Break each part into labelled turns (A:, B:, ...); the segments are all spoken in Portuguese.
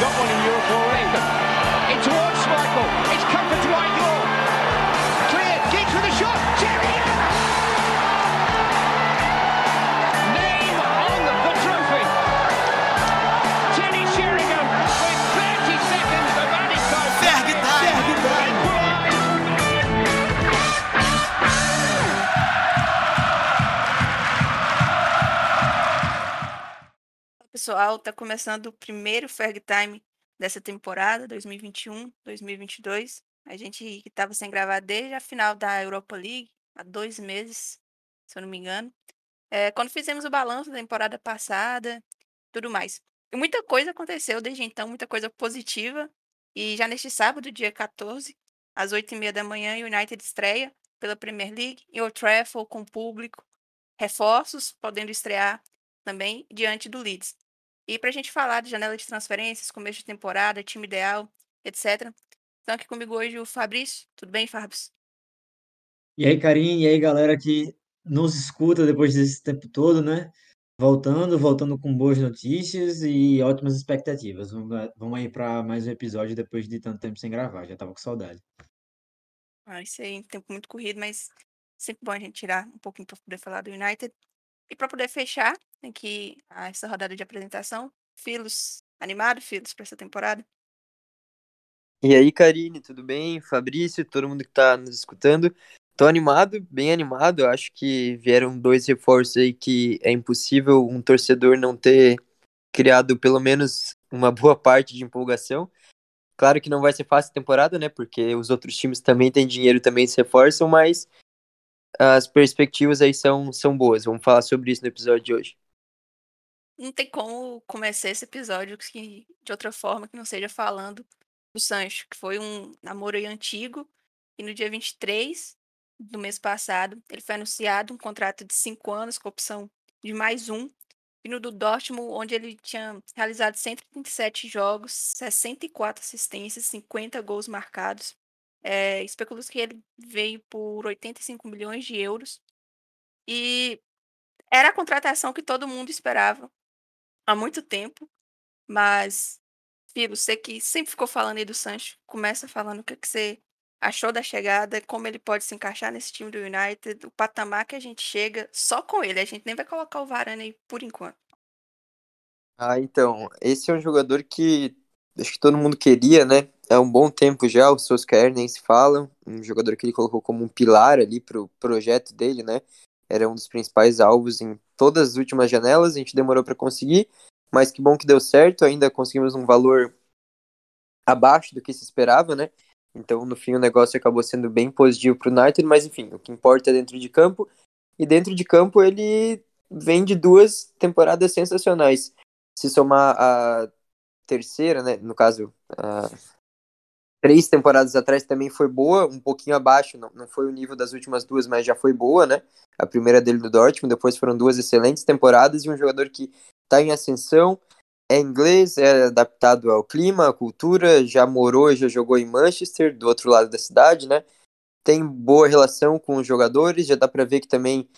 A: got one in Europe already.
B: Pessoal, tá começando o primeiro Ferg Time dessa temporada, 2021-2022. A gente estava sem gravar desde a final da Europa League, há dois meses, se eu não me engano. É, quando fizemos o balanço da temporada passada, tudo mais. E muita coisa aconteceu desde então, muita coisa positiva. E já neste sábado, dia 14, às 8h30 da manhã, o United estreia pela Premier League em Old Trafford com público, reforços podendo estrear também diante do Leeds. E para a gente falar de janela de transferências, começo de temporada, time ideal, etc. Estão aqui comigo hoje o Fabrício. Tudo bem, Fabrício?
C: E aí, Karim, e aí, galera que nos escuta depois desse tempo todo, né? Voltando, voltando com boas notícias e ótimas expectativas. Vamos, vamos aí para mais um episódio depois de tanto tempo sem gravar, já tava com saudade.
B: Ah, isso aí, tempo muito corrido, mas sempre bom a gente tirar um pouquinho para poder falar do United. E para poder fechar aqui a- essa rodada de apresentação, Filos, animado, Filos, para essa temporada?
D: E aí, Karine, tudo bem? Fabrício, todo mundo que tá nos escutando. Tô animado, bem animado. Acho que vieram dois reforços aí que é impossível um torcedor não ter criado pelo menos uma boa parte de empolgação. Claro que não vai ser fácil a temporada, né? Porque os outros times também têm dinheiro, também se reforçam, mas as perspectivas aí são, são boas. Vamos falar sobre isso no episódio de hoje.
B: Não tem como começar esse episódio que, de outra forma que não seja falando do Sancho, que foi um namoro antigo, e no dia 23 do mês passado, ele foi anunciado um contrato de cinco anos com opção de mais um, vindo do Dortmund, onde ele tinha realizado 137 jogos, 64 assistências, 50 gols marcados. É, Especula-se que ele veio por 85 milhões de euros. E era a contratação que todo mundo esperava há muito tempo. Mas, Filo, você que sempre ficou falando aí do Sancho, começa falando o que, que você achou da chegada, como ele pode se encaixar nesse time do United, o patamar que a gente chega só com ele. A gente nem vai colocar o Varane aí por enquanto.
D: Ah, então, esse é um jogador que acho que todo mundo queria, né? Há um bom tempo já, o Solskjaer nem se fala, um jogador que ele colocou como um pilar ali pro projeto dele, né? Era um dos principais alvos em todas as últimas janelas, a gente demorou para conseguir, mas que bom que deu certo, ainda conseguimos um valor abaixo do que se esperava, né? Então, no fim, o negócio acabou sendo bem positivo pro United, mas enfim, o que importa é dentro de campo, e dentro de campo ele vem de duas temporadas sensacionais. Se somar a terceira, né? No caso, a três temporadas atrás também foi boa, um pouquinho abaixo, não, não foi o nível das últimas duas, mas já foi boa, né? A primeira dele do Dortmund, depois foram duas excelentes temporadas e um jogador que está em ascensão, é inglês, é adaptado ao clima, à cultura, já morou, já jogou em Manchester, do outro lado da cidade, né? Tem boa relação com os jogadores, já dá para ver que também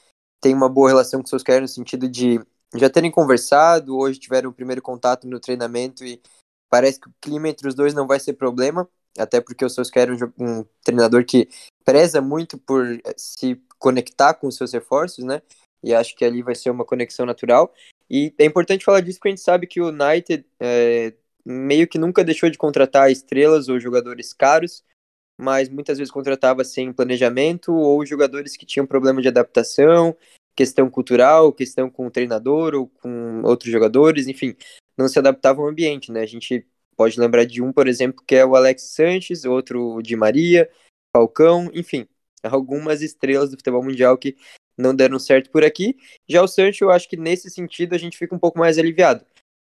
D: tem uma boa relação com seus caras no sentido de já terem conversado, hoje tiveram o primeiro contato no treinamento e parece que o clima entre os dois não vai ser problema, até porque o Solskjaer é um, um treinador que preza muito por eh, se conectar com os seus reforços, né? E acho que ali vai ser uma conexão natural. E é importante falar disso porque a gente sabe que o United é, meio que nunca deixou de contratar estrelas ou jogadores caros, mas muitas vezes contratava sem planejamento ou jogadores que tinham problema de adaptação, questão cultural, questão com o treinador ou com outros jogadores, enfim, não se adaptavam ao ambiente, né? A gente pode lembrar de um, por exemplo, que é o Alex Sanches, outro o Di Maria, Falcão, enfim, algumas estrelas do futebol mundial que não deram certo por aqui. Já o Sancho, eu acho que nesse sentido a gente fica um pouco mais aliviado.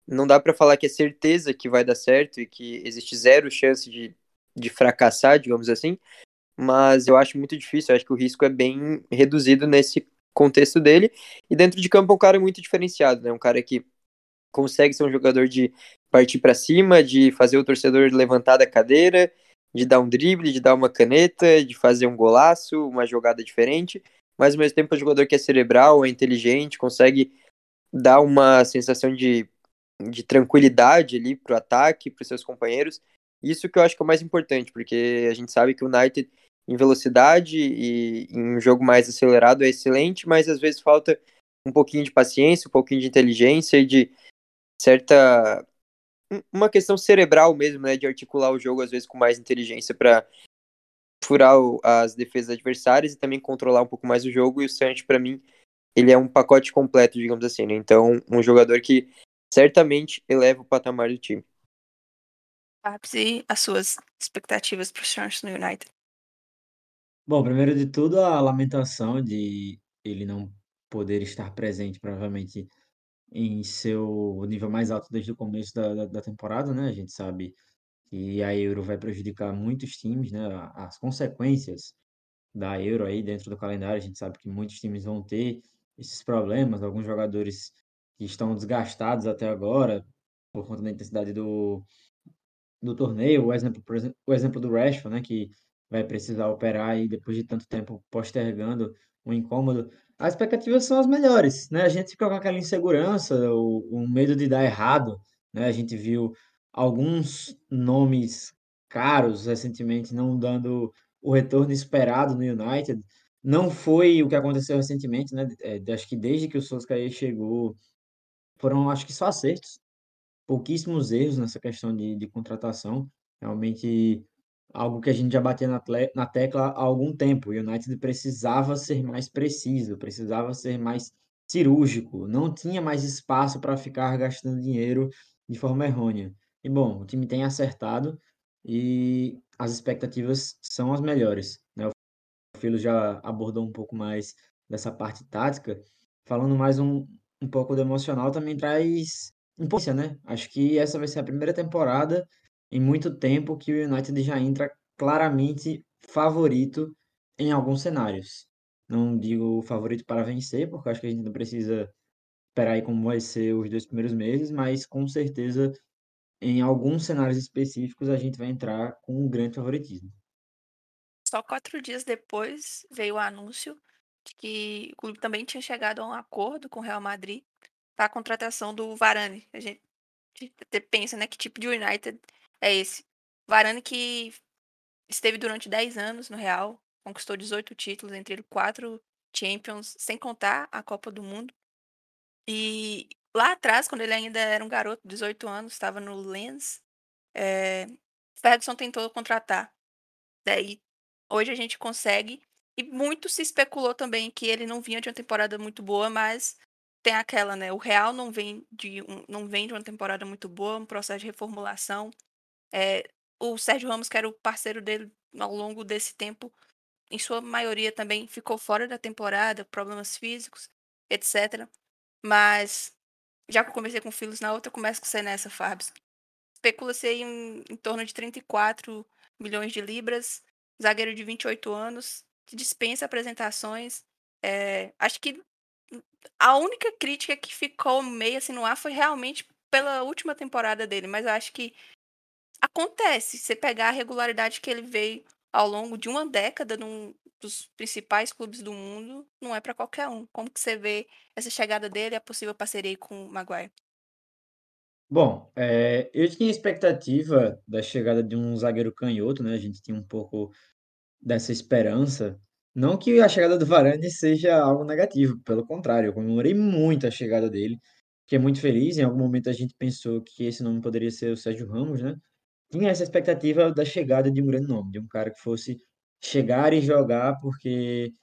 D: Não dá para falar que é certeza que vai dar certo e que existe zero chance de, de fracassar, digamos assim, mas eu acho muito difícil, eu acho que o risco é bem reduzido nesse contexto dele. E dentro de campo é um cara muito diferenciado, né? Um cara que consegue ser um jogador de partir para cima, de fazer o torcedor levantar da cadeira, de dar um drible, de dar uma caneta, de fazer um golaço, uma jogada diferente, mas ao mesmo tempo é um jogador que é cerebral, é inteligente, consegue dar uma sensação de de tranquilidade ali para o ataque, para os seus companheiros. Isso que eu acho que é o mais importante, porque a gente sabe que o United em velocidade e em um jogo mais acelerado é excelente, mas às vezes falta um pouquinho de paciência, um pouquinho de inteligência e de certa uma questão cerebral mesmo, né, de articular o jogo às vezes com mais inteligência para furar as defesas adversárias e também controlar um pouco mais o jogo. E o Sancho, para mim, ele é um pacote completo, digamos assim, né? Então, um jogador que certamente eleva o patamar do time.
B: e as suas expectativas para o Sancho no United?
C: Bom, primeiro de tudo, a lamentação de ele não poder estar presente, provavelmente, em seu nível mais alto desde o começo da, da, da temporada, né? A gente sabe que a Euro vai prejudicar muitos times, né? As consequências da Euro aí dentro do calendário, a gente sabe que muitos times vão ter esses problemas, alguns jogadores que estão desgastados até agora por conta da intensidade do, do torneio, o exemplo, por exemplo, o exemplo do Rashford, né, que vai precisar operar aí depois de tanto tempo postergando um incômodo. As expectativas são as melhores, né? A gente fica com aquela insegurança, o, o medo de dar errado, né? A gente viu alguns nomes caros recentemente não dando o retorno esperado no United. Não foi o que aconteceu recentemente, né? É, acho que desde que o Solskjaer chegou, foram acho que só acertos, pouquíssimos erros nessa questão de, de contratação. Realmente algo que a gente já batia na, na tecla há algum tempo. O United precisava ser mais preciso, precisava ser mais cirúrgico, não tinha mais espaço para ficar gastando dinheiro de forma errônea. E bom, o time tem acertado e as expectativas são as melhores. Né? O Filo já abordou um pouco mais dessa parte tática, falando mais um, um pouco do emocional também traz importância, né? Acho que essa vai ser a primeira temporada em muito tempo que o United já entra claramente favorito em alguns cenários. Não digo favorito para vencer, porque acho que a gente não precisa esperar aí como vai ser os dois primeiros meses, mas com certeza em alguns cenários específicos a gente vai entrar com um grande favoritismo.
B: Só quatro dias depois veio o anúncio de que o clube também tinha chegado a um acordo com o Real Madrid para a contratação do Varane. A gente pensa, né, que tipo de United é esse. Varane que esteve durante 10 anos no Real, conquistou 18 títulos, entre ele 4 Champions, sem contar a Copa do Mundo. E lá atrás, quando ele ainda era um garoto, 18 anos, estava no Lens, é, Ferguson tentou contratar. Daí, hoje a gente consegue. E muito se especulou também que ele não vinha de uma temporada muito boa, mas tem aquela, né? O Real não vem de, um, não vem de uma temporada muito boa, um processo de reformulação. É, o Sérgio Ramos, que era o parceiro dele ao longo desse tempo, em sua maioria também ficou fora da temporada, problemas físicos, etc. Mas, já que eu comecei com o Filos na outra, começo com você nessa, Fabs. Especula-se em, em torno de 34 milhões de libras, zagueiro de 28 anos, que dispensa apresentações. É, acho que a única crítica que ficou meio assim no ar foi realmente pela última temporada dele, mas eu acho que acontece. Você pegar a regularidade que ele veio ao longo de uma década num dos principais clubes do mundo, não é para qualquer um. Como que você vê essa chegada dele a possível parceria com o Maguire?
C: Bom, é, eu tinha expectativa da chegada de um zagueiro canhoto, né? A gente tinha um pouco dessa esperança. Não que a chegada do Varane seja algo negativo, pelo contrário, eu comemorei muito a chegada dele. Fiquei muito feliz. Em algum momento a gente pensou que esse nome poderia ser o Sérgio Ramos, né? Tinha essa expectativa da chegada de um grande nome, de um cara que fosse chegar e jogar, porque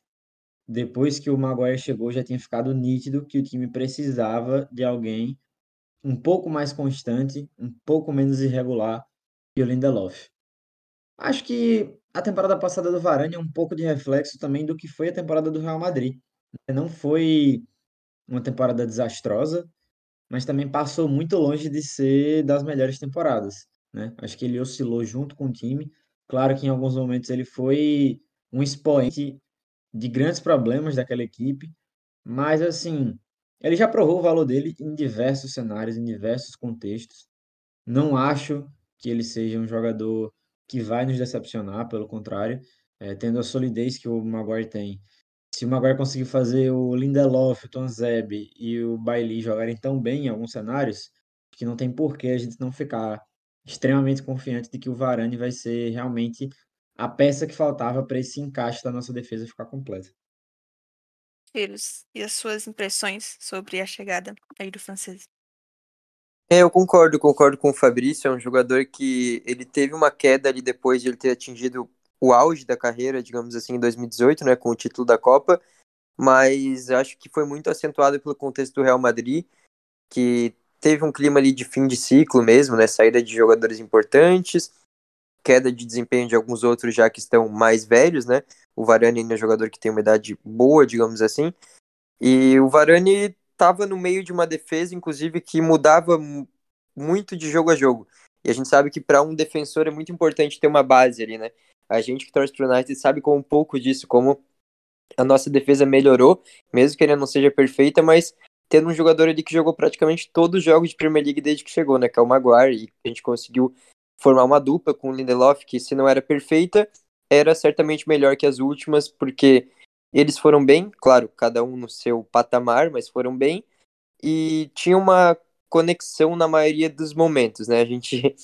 C: depois que o Maguire chegou já tinha ficado nítido que o time precisava de alguém um pouco mais constante, um pouco menos irregular que o Lindelof. Acho que a temporada passada do Varane é um pouco de reflexo também do que foi a temporada do Real Madrid. Não foi uma temporada desastrosa, mas também passou muito longe de ser das melhores temporadas né? Acho que ele oscilou junto com o time. Claro que em alguns momentos ele foi um expoente de grandes problemas daquela equipe, mas assim, ele já provou o valor dele em diversos cenários, em diversos contextos. Não acho que ele seja um jogador que vai nos decepcionar, pelo contrário, é, tendo a solidez que o Maguire tem. Se o Maguire conseguir fazer o Lindelof, o Tonzeb e o Bailey jogarem tão bem em alguns cenários, que não tem porquê a gente não ficar extremamente confiante de que o Varane vai ser realmente a peça que faltava para esse encaixe da nossa defesa ficar completa.
B: Filhos, e as suas impressões sobre a chegada aí do francês?
D: É, eu concordo, concordo com o Fabrício, é um jogador que ele teve uma queda ali depois de ele ter atingido o auge da carreira, digamos assim, em 2018, né, com o título da Copa, mas acho que foi muito acentuado pelo contexto do Real Madrid, que teve um clima ali de fim de ciclo mesmo, né, saída de jogadores importantes, queda de desempenho de alguns outros já que estão mais velhos, né, o Varane ainda é um jogador que tem uma idade boa, digamos assim, e o Varane estava no meio de uma defesa, inclusive, que mudava muito de jogo a jogo. E a gente sabe que para um defensor é muito importante ter uma base ali, né? A gente que torce pro United sabe com um pouco disso, como a nossa defesa melhorou, mesmo que ela não seja perfeita, mas tendo um jogador ali que jogou praticamente todos os jogos de Premier League desde que chegou, né? Que é o Maguire, e a gente conseguiu formar uma dupla com o Lindelof, que se não era perfeita, era certamente melhor que as últimas, porque eles foram bem, claro, cada um no seu patamar, mas foram bem. E tinha uma conexão na maioria dos momentos, né? A gente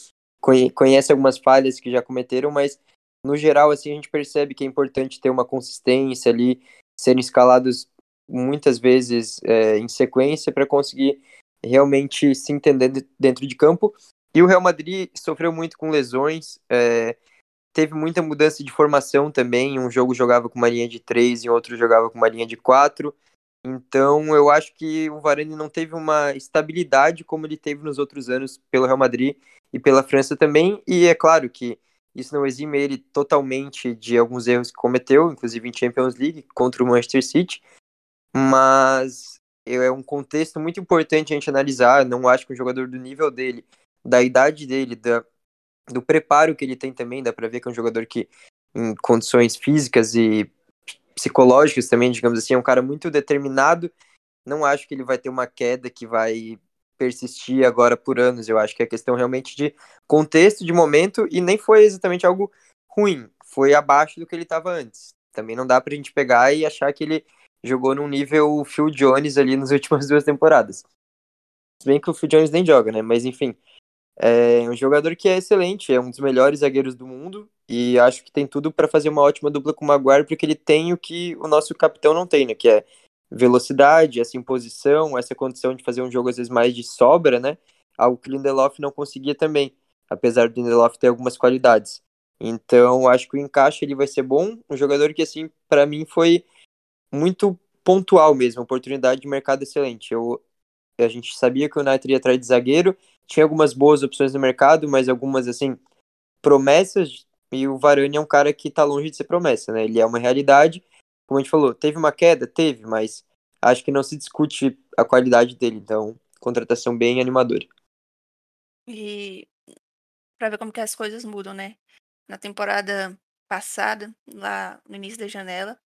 D: conhece algumas falhas que já cometeram, mas no geral, assim, a gente percebe que é importante ter uma consistência ali, serem escalados muitas vezes é, em sequência para conseguir realmente se entender dentro de campo. E o Real Madrid sofreu muito com lesões, é, teve muita mudança de formação também. Um jogo jogava com uma linha de três e outro jogava com uma linha de quatro. Então eu acho que o Varane não teve uma estabilidade como ele teve nos outros anos pelo Real Madrid e pela França também. E é claro que isso não exime ele totalmente de alguns erros que cometeu, inclusive em Champions League contra o Manchester City. Mas é um contexto muito importante a gente analisar. Não acho que um jogador do nível dele, da idade dele, da, do preparo que ele tem também, dá para ver que é um jogador que, em condições físicas e psicológicas também, digamos assim, é um cara muito determinado. Não acho que ele vai ter uma queda que vai persistir agora por anos. Eu acho que é questão realmente de contexto, de momento, e nem foi exatamente algo ruim. Foi abaixo do que ele estava antes. Também não dá pra gente pegar e achar que ele jogou num nível Phil Jones ali nas últimas duas temporadas. Se bem que o Phil Jones nem joga, né? Mas enfim, é um jogador que é excelente, é um dos melhores zagueiros do mundo e acho que tem tudo para fazer uma ótima dupla com o Maguire, porque ele tem o que o nosso capitão não tem, né? Que é velocidade, essa imposição, essa condição de fazer um jogo às vezes mais de sobra, né? Algo que o Lindelof não conseguia também, apesar do Lindelof ter algumas qualidades. Então, acho que o encaixe ele vai ser bom, um jogador que assim, para mim foi muito pontual mesmo, oportunidade de mercado excelente. Eu a gente sabia que o United ia atrás de zagueiro, tinha algumas boas opções no mercado, mas algumas, assim, promessas, e o Varane é um cara que tá longe de ser promessa, né? Ele é uma realidade, como a gente falou, teve uma queda? Teve, mas acho que não se discute a qualidade dele, então, contratação bem animadora.
B: E para ver como que as coisas mudam, né? Na temporada passada, lá no início da janela,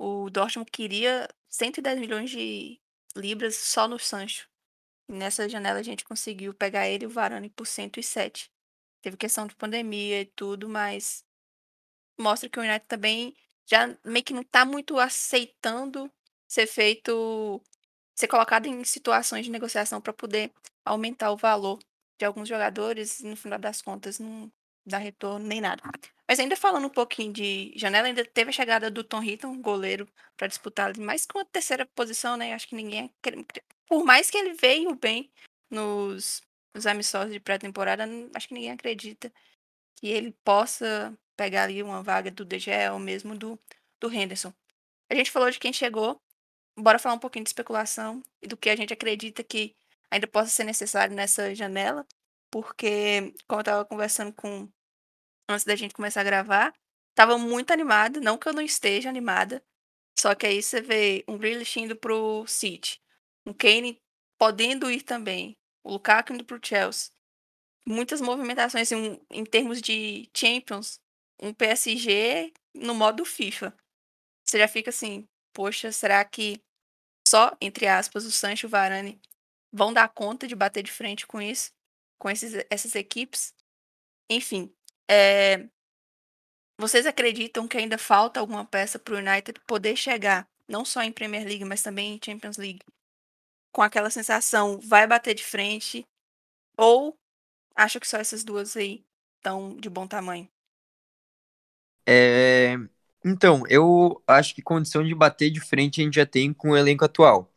B: o Dortmund queria 110 milhões de libras só no Sancho. Nessa janela a gente conseguiu pegar ele e o Varane por 107. Teve questão de pandemia e tudo, mas mostra que o United também já meio que não tá muito aceitando ser feito, ser colocado em situações de negociação para poder aumentar o valor de alguns jogadores e no final das contas não dá retorno nem nada. Mas ainda falando um pouquinho de janela, ainda teve a chegada do Tom Hitton, goleiro, para disputar mais com a terceira posição, né? Acho que ninguém por mais que ele veio bem nos, nos amistosos de pré-temporada, acho que ninguém acredita que ele possa pegar ali uma vaga do DG ou mesmo do, do Henderson. A gente falou de quem chegou, bora falar um pouquinho de especulação e do que a gente acredita que ainda possa ser necessário nessa janela, porque, como eu estava conversando com antes da gente começar a gravar, estava muito animada, não que eu não esteja animada, só que aí você vê um Grealish indo pro City, o Kane podendo ir também, o Lukaku indo para o Chelsea. Muitas movimentações em, em termos de Champions, um PSG no modo FIFA. Você já fica assim, poxa, será que só, entre aspas, o Sancho e o Varane vão dar conta de bater de frente com isso, com esses, essas equipes? Enfim, é... vocês acreditam que ainda falta alguma peça para o United poder chegar, não só em Premier League, mas também em Champions League, com aquela sensação, vai bater de frente, Ou acha que só essas duas aí estão de bom tamanho?
D: É, Então, eu acho que condição de bater de frente a gente já tem com o elenco atual.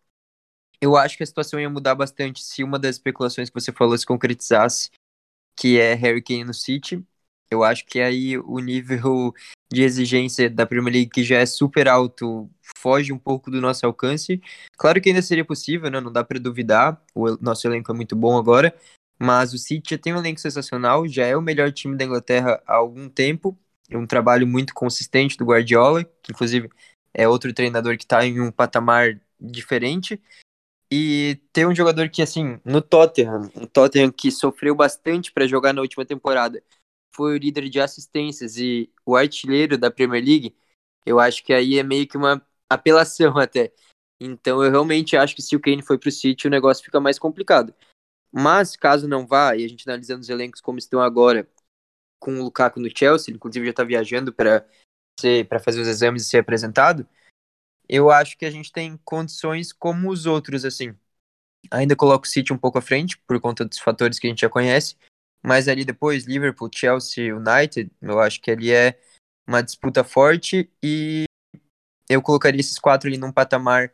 D: Eu acho que a situação ia mudar bastante se uma das especulações que você falou se concretizasse, que é Harry Kane no City. Eu acho que aí o nível de exigência da Premier League, que já é super alto, foge um pouco do nosso alcance. Claro que ainda seria possível, né? Não dá para duvidar. O nosso elenco é muito bom agora, mas o City já tem um elenco sensacional, já é o melhor time da Inglaterra há algum tempo um trabalho muito consistente do Guardiola, que inclusive é outro treinador que está em um patamar diferente. E ter um jogador que, assim, no Tottenham, um Tottenham que sofreu bastante para jogar na última temporada, foi o líder de assistências e o artilheiro da Premier League, eu acho que aí é meio que uma apelação até. Então eu realmente acho que se o Kane for para o City, o negócio fica mais complicado. Mas caso não vá, e a gente analisando os elencos como estão agora, com o Lukaku no Chelsea, inclusive já está viajando para fazer os exames e ser apresentado, eu acho que a gente tem condições como os outros, assim. Ainda coloco o City um pouco à frente, por conta dos fatores que a gente já conhece, mas ali depois, Liverpool, Chelsea, United, eu acho que ali é uma disputa forte e eu colocaria esses quatro ali num patamar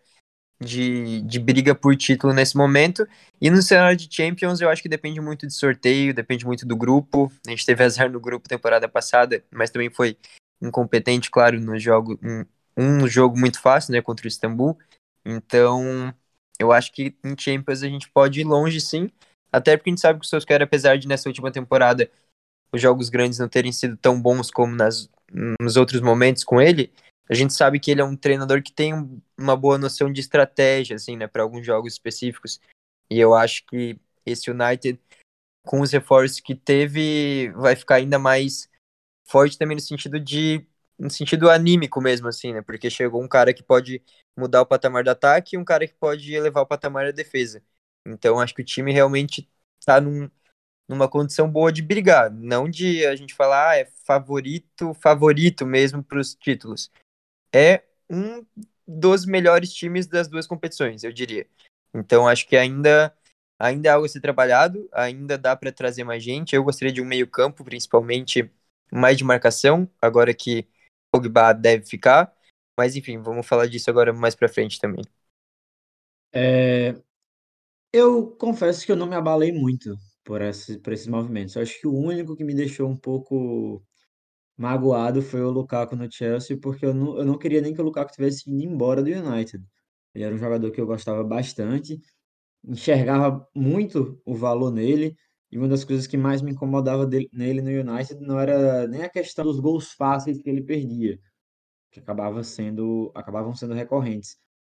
D: de, de briga por título nesse momento. E no cenário de Champions, eu acho que depende muito de sorteio, depende muito do grupo. A gente teve azar no grupo temporada passada, mas também foi incompetente, claro, no jogo, um, jogo muito fácil, né, contra o Istambul. Então, eu acho que em Champions a gente pode ir longe sim, até porque a gente sabe que o Solskjaer, apesar de nessa última temporada os jogos grandes não terem sido tão bons como nas, nos outros momentos com ele, a gente sabe que ele é um treinador que tem uma boa noção de estratégia, assim, né, para alguns jogos específicos. E eu acho que esse United, com os reforços que teve, vai ficar ainda mais forte também no sentido de no sentido anímico mesmo, assim, né? Porque chegou um cara que pode mudar o patamar do ataque e um cara que pode elevar o patamar da defesa. Então, acho que o time realmente tá num, numa condição boa de brigar, não de a gente falar, ah, é favorito, favorito mesmo para os títulos é um dos melhores times das duas competições, eu diria. Então acho que ainda ainda é algo a ser trabalhado, ainda dá para trazer mais gente. Eu gostaria de um meio-campo, principalmente mais de marcação, agora que Pogba deve ficar. Mas enfim, vamos falar disso agora mais para frente também.
C: É, eu confesso que eu não me abalei muito por, esse, por esses movimentos. Eu acho que o único que me deixou um pouco magoado foi o Lukaku no Chelsea, porque eu não, eu não queria nem que o Lukaku tivesse ido embora do United. Ele era um jogador que eu gostava bastante, enxergava muito o valor nele, e uma das coisas que mais me incomodava dele, nele no United não era nem a questão dos gols fáceis que ele perdia, que acabava sendo, acabavam sendo recorrentes.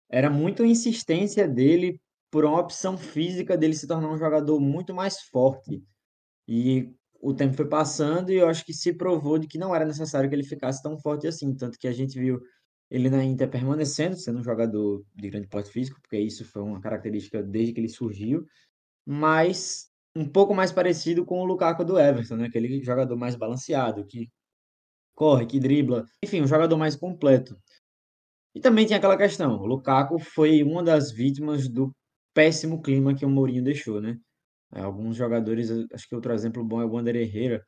C: Era muito a insistência dele por uma opção física dele se tornar um jogador muito mais forte. E o tempo foi passando e eu acho que se provou de que não era necessário que ele ficasse tão forte assim, tanto que a gente viu ele na Inter permanecendo sendo um jogador de grande porte físico, porque isso foi uma característica desde que ele surgiu, mas um pouco mais parecido com o Lukaku do Everton, né? Aquele jogador mais balanceado, que corre, que dribla, enfim, um jogador mais completo. E também tem aquela questão, o Lukaku foi uma das vítimas do péssimo clima que o Mourinho deixou, né? Alguns jogadores, acho que outro exemplo bom é o Wander Herrera,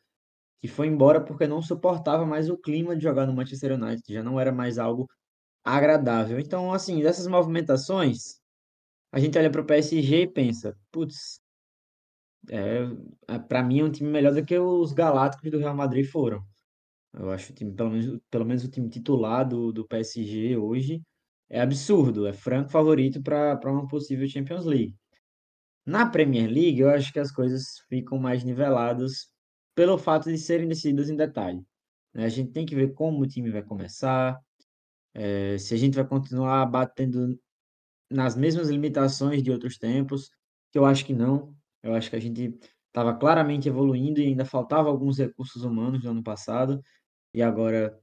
C: que foi embora porque não suportava mais o clima de jogar no Manchester United, já não era mais algo agradável. Então, assim, dessas movimentações, a gente olha para o PSG e pensa, putz, é, é para mim é um time melhor do que os Galácticos do Real Madrid foram. Eu acho o time, pelo menos, pelo menos o time titular do, do PSG hoje é absurdo, é franco favorito para uma possível Champions League. Na Premier League, eu acho que as coisas ficam mais niveladas pelo fato de serem decididas em detalhe. né? A gente tem que ver como o time vai começar, eh, se a gente vai continuar batendo nas mesmas limitações de outros tempos, que eu acho que não. Eu acho que a gente estava claramente evoluindo e ainda faltava alguns recursos humanos no ano passado, e agora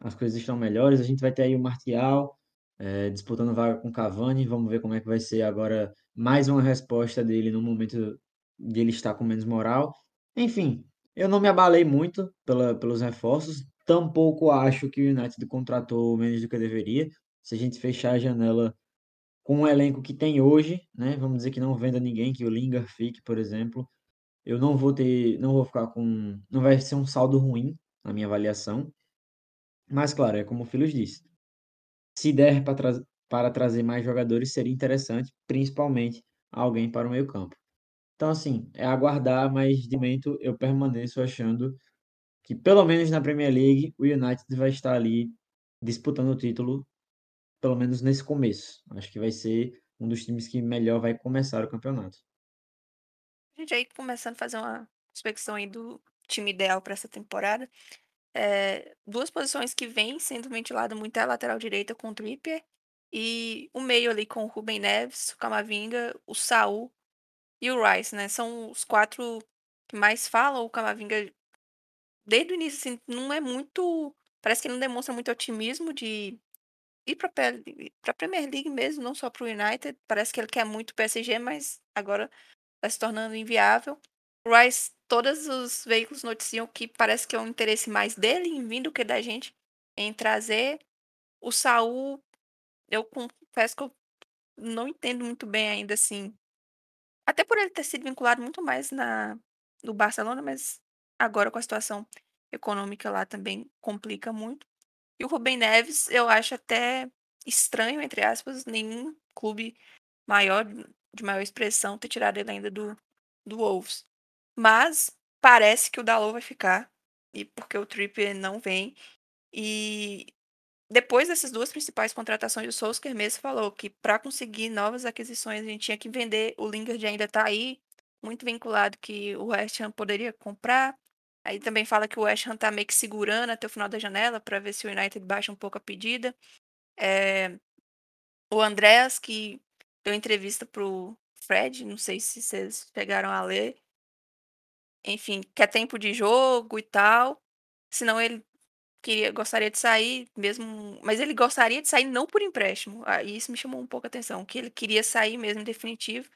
C: as coisas estão melhores. A gente vai ter aí o Martial, eh, disputando vaga com Cavani, vamos ver como é que vai ser agora mais uma resposta dele no momento de ele estar com menos moral. Enfim, eu não me abalei muito pela, pelos reforços, tampouco acho que o United contratou menos do que deveria. Se a gente fechar a janela com o elenco que tem hoje, né, vamos dizer que não venda ninguém, que o Lingard fique, por exemplo, eu não vou ter, não vou ficar com, não vai ser um saldo ruim na minha avaliação. Mas claro, é como o Filhos disse. Se der para tra para trazer mais jogadores, seria interessante, principalmente alguém para o meio-campo. Então, assim, é aguardar, mas de momento eu permaneço achando que, pelo menos na Premier League, o United vai estar ali disputando o título, pelo menos nesse começo. Acho que vai ser um dos times que melhor vai começar o campeonato.
B: A gente aí começando a fazer uma inspecção aí do time ideal para essa temporada. É, duas posições que vêm sendo ventiladas muito é a lateral direita com o Trippier e o meio ali com o Ruben Neves, o Camavinga, o Saul e o Rice, né? São os quatro que mais falam. O Camavinga, desde o início, assim, não é muito. Parece que ele não demonstra muito otimismo de ir para a Premier League mesmo, não só para o United. Parece que ele quer muito o PSG, mas agora está se tornando inviável. Rice, todos os veículos noticiam que parece que é um interesse mais dele em vir do que da gente em trazer. O Saul, eu confesso que eu não entendo muito bem ainda assim. Até por ele ter sido vinculado muito mais na no Barcelona, mas agora com a situação econômica lá também complica muito. E o Rubem Neves, eu acho até estranho, entre aspas, nenhum clube maior, de maior expressão, ter tirado ele ainda do, do Wolves. Mas parece que o Dalot vai ficar, e porque o Trippier não vem. E depois dessas duas principais contratações, o Solskjaer mesmo falou que para conseguir novas aquisições a gente tinha que vender. O Lingard ainda está aí, muito vinculado que o West Ham poderia comprar. Aí também fala que o West Ham tá meio que segurando até o final da janela para ver se o United baixa um pouco a pedida. É... O Andreas, que deu entrevista pro Fred, não sei se vocês pegaram a ler. Enfim, quer tempo de jogo e tal. Senão ele queria, gostaria de sair mesmo, mas ele gostaria de sair não por empréstimo. Aí isso me chamou um pouco a atenção, que ele queria sair mesmo definitivo.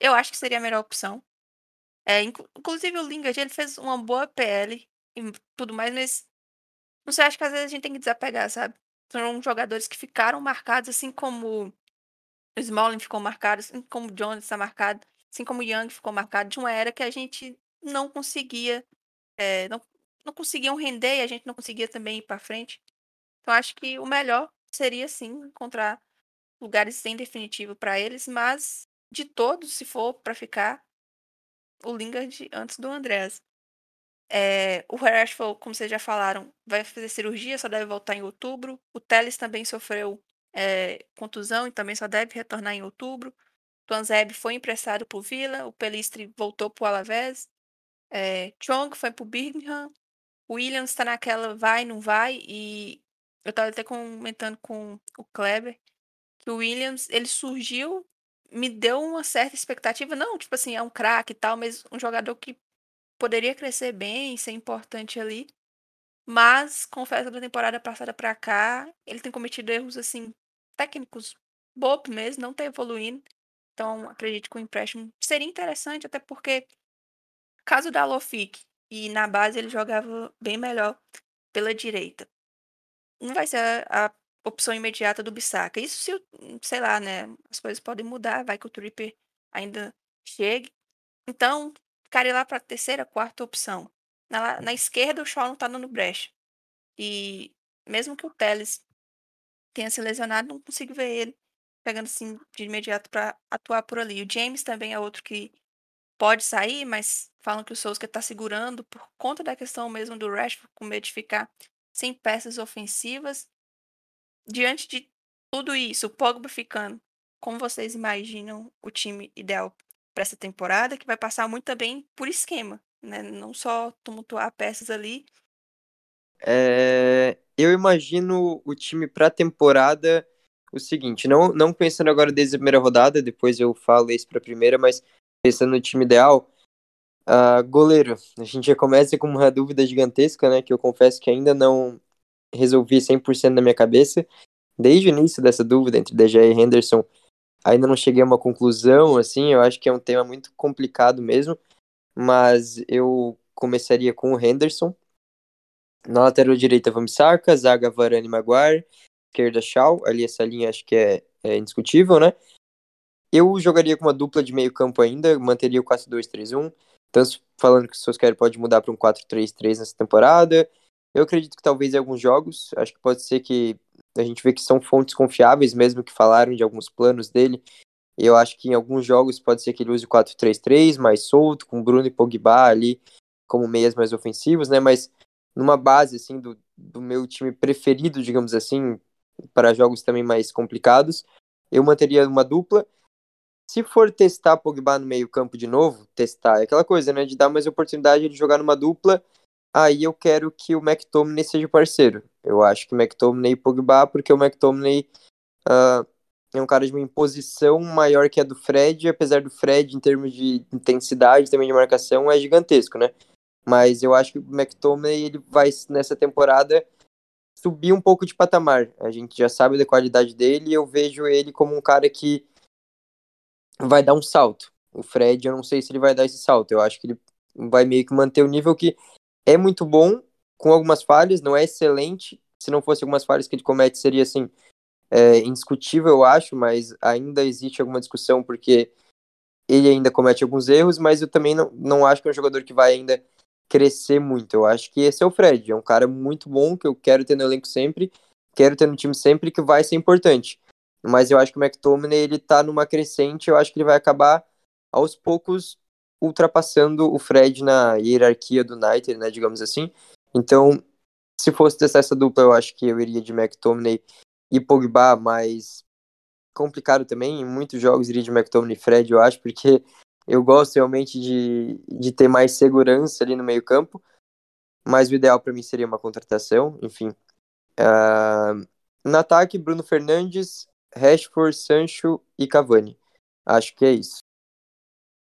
B: Eu acho que seria a melhor opção. É, inclusive o Lingard, ele fez uma boa PL e tudo mais, mas não sei, acho que às vezes a gente tem que desapegar, sabe? São jogadores que ficaram marcados, assim como o Smalling ficou marcado, assim como o Jones está marcado, assim como o Young ficou marcado, de uma era que a gente não conseguia, é, não, não conseguiam render e a gente não conseguia também ir para frente. Então acho que o melhor seria sim encontrar lugares sem definitivo para eles, mas de todos, se for para ficar, o Lingard antes do Andrés. É, o Rashford, como vocês já falaram, vai fazer cirurgia, só deve voltar em outubro. O Teles também sofreu é, contusão e também só deve retornar em outubro. Tuanzeb foi emprestado para o Villa, o Pelistri voltou para o Alavés. É, Chong foi para o Birmingham. O Williams está naquela vai, não vai. E eu estava até comentando com o Kleber que o Williams ele surgiu me deu uma certa expectativa. Não, tipo assim, é um craque e tal, mas um jogador que poderia crescer bem, ser importante ali. Mas, confesso, da temporada passada pra cá, ele tem cometido erros, assim, técnicos bobos mesmo, não tá evoluindo. Então, acredito que o empréstimo seria interessante, até porque, caso da Lofic e na base ele jogava bem melhor pela direita. Não vai ser a opção imediata do Bissaka. Isso se, sei lá, né, as coisas podem mudar, vai que o Tripper ainda chegue. Então, ficaria lá para a terceira, quarta opção. Na, na esquerda, o Shaw não tá dando brecha. E mesmo que o Teles tenha se lesionado, não consigo ver ele pegando assim de imediato para atuar por ali. O James também é outro que pode sair, mas falam que o Souza está segurando por conta da questão mesmo do Rashford, com medo de ficar sem peças ofensivas diante de tudo isso, o Pogba ficando, como vocês imaginam o time ideal para essa temporada, que vai passar muito também por esquema, né? Não só tumultuar peças ali.
D: É, eu imagino o time para a temporada o seguinte, não, não pensando agora desde a primeira rodada, depois eu falo isso para a primeira, mas pensando no time ideal, uh, goleiro, a gente já começa com uma dúvida gigantesca, né, que eu confesso que ainda não resolvi 100% na minha cabeça. Desde o início dessa dúvida entre DG e Henderson, ainda não cheguei a uma conclusão, assim, eu acho que é um tema muito complicado mesmo, mas eu começaria com o Henderson. Na lateral direita, vamos Sarka, zaga Varane Maguire, esquerda Shaw, ali essa linha acho que é, é indiscutível, né? Eu jogaria com uma dupla de meio campo ainda, manteria o 4-2-3-1, tanto falando que o Solskjaer pode mudar para um 4-3-3 nessa temporada. Eu acredito que talvez em alguns jogos, acho que pode ser que a gente vê que são fontes confiáveis, mesmo que falaram de alguns planos dele. Eu acho que em alguns jogos pode ser que ele use o 4-3-3 mais solto, com Bruno e Pogba ali como meias mais ofensivos, né? Mas numa base assim do, do meu time preferido, digamos assim, para jogos também mais complicados, eu manteria uma dupla. Se for testar Pogba no meio-campo de novo, testar é aquela coisa, né, de dar mais oportunidade de jogar numa dupla, aí eu quero que o McTominay seja parceiro. Eu acho que McTominay e Pogba, porque o McTominay uh, é um cara de uma imposição maior que a do Fred, apesar do Fred, em termos de intensidade também de marcação, é gigantesco, né? Mas eu acho que o McTominay ele vai, nessa temporada, subir um pouco de patamar. A gente já sabe da qualidade dele e eu vejo ele como um cara que vai dar um salto. O Fred, eu não sei se ele vai dar esse salto. Eu acho que ele vai meio que manter o nível que é muito bom, com algumas falhas, não é excelente. Se não fosse algumas falhas que ele comete, seria assim, é, indiscutível, eu acho, mas ainda existe alguma discussão porque ele ainda comete alguns erros, mas eu também não, não acho que é um jogador que vai ainda crescer muito. Eu acho que esse é o Fred, é um cara muito bom que eu quero ter no elenco sempre, quero ter no time sempre que vai ser importante. Mas eu acho que o McTominay ele tá numa crescente, eu acho que ele vai acabar aos poucos ultrapassando o Fred na hierarquia do United, né, digamos assim. Então, se fosse testar essa dupla, eu acho que eu iria de McTominay e Pogba, mas complicado também. Em muitos jogos iria de McTominay e Fred, eu acho, porque eu gosto realmente de, de ter mais segurança ali no meio-campo, mas o ideal para mim seria uma contratação, enfim. Uh, no ataque, Bruno Fernandes, Rashford, Sancho e Cavani. Acho que é isso.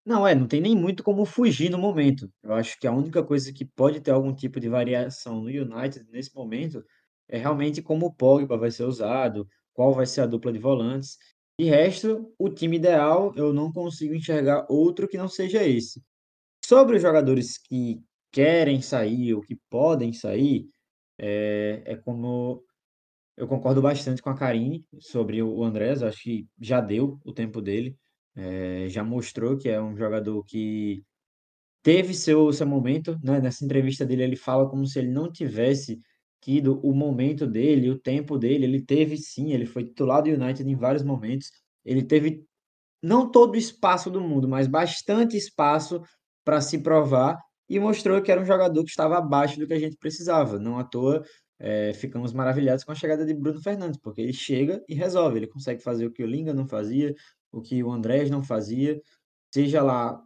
C: Não, é, não tem nem muito como fugir no momento. Eu acho que a única coisa que pode ter algum tipo de variação no United nesse momento é realmente como o Pogba vai ser usado, qual vai ser a dupla de volantes. De resto, o time ideal, eu não consigo enxergar outro que não seja esse. Sobre os jogadores que querem sair ou que podem sair, é, é como eu concordo bastante com a Karine sobre o Andrés, acho que já deu o tempo dele, é, já mostrou que é um jogador que teve seu, seu momento, né? Nessa entrevista dele, ele fala como se ele não tivesse tido o momento dele, o tempo dele, ele teve sim, ele foi titular do United em vários momentos, ele teve não todo o espaço do mundo, mas bastante espaço para se provar e mostrou que era um jogador que estava abaixo do que a gente precisava. Não à toa é, ficamos maravilhados com a chegada de Bruno Fernandes, porque ele chega e resolve, ele consegue fazer o que o Linga não fazia, o que o Andrés não fazia, seja lá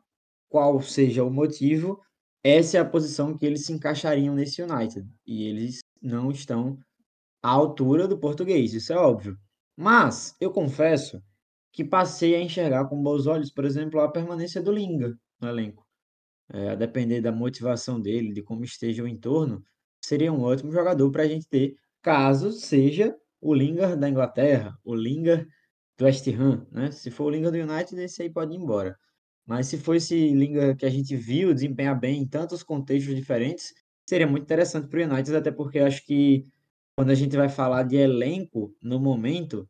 C: qual seja o motivo, essa é a posição que eles se encaixariam nesse United. E eles não estão à altura do português, isso é óbvio. Mas eu confesso que passei a enxergar com bons olhos, por exemplo, a permanência do Linga no elenco. É, a depender da motivação dele, de como esteja o entorno, seria um ótimo jogador para a gente ter, caso seja o Lingard da Inglaterra, o Lingard do West Ham, né? Se for o Lingard do United, esse aí pode ir embora. Mas se for esse Lingard que a gente viu desempenhar bem em tantos contextos diferentes, seria muito interessante para o United, até porque acho que quando a gente vai falar de elenco no momento,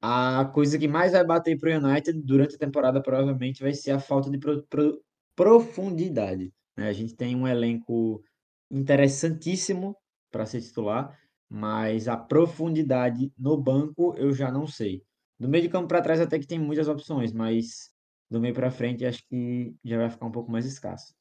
C: a coisa que mais vai bater para o United durante a temporada provavelmente vai ser a falta de pro, pro, profundidade. Né? A gente tem um elenco interessantíssimo para ser titular, mas a profundidade no banco eu já não sei. Do meio de campo para trás até que tem muitas opções, mas do meio para frente acho que já vai ficar um pouco mais escasso.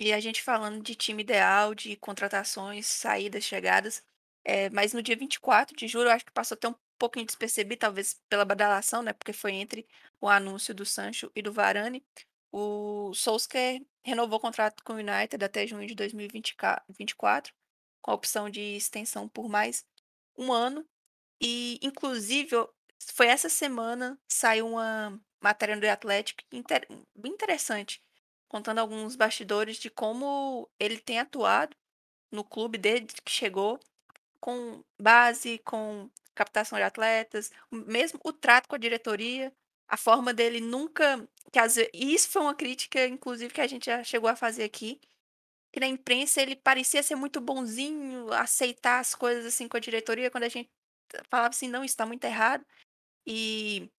B: E a gente falando de time ideal, de contratações, saídas, chegadas. É, mas no dia 24 de julho, eu acho que passou até um pouquinho despercebido, talvez pela badalação, né? Porque foi entre o anúncio do Sancho e do Varane. O Solskjaer renovou o contrato com o United até junho de 2024, com a opção de extensão por mais um ano. E, inclusive, foi essa semana saiu uma matéria no Athletic inter, bem interessante, contando alguns bastidores de como ele tem atuado no clube desde que chegou, com base, com captação de atletas, mesmo o trato com a diretoria, a forma dele nunca. Que e isso foi uma crítica, inclusive, que a gente já chegou a fazer aqui. Que na imprensa ele parecia ser muito bonzinho, aceitar as coisas assim com a diretoria, quando a gente falava assim, não, isso está muito errado. E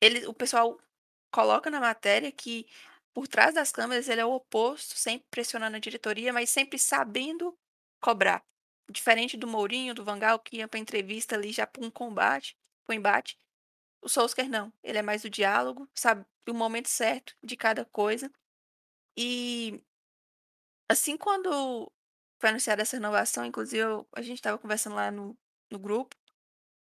B: ele, o pessoal coloca na matéria que por trás das câmeras ele é o oposto, sempre pressionando a diretoria, mas sempre sabendo cobrar. Diferente do Mourinho, do Vangal, que ia pra entrevista ali já para um combate, para um embate. O Solskjaer não. Ele é mais do diálogo, sabe o momento certo de cada coisa. E assim quando foi anunciada essa renovação, inclusive a gente estava conversando lá no, no grupo,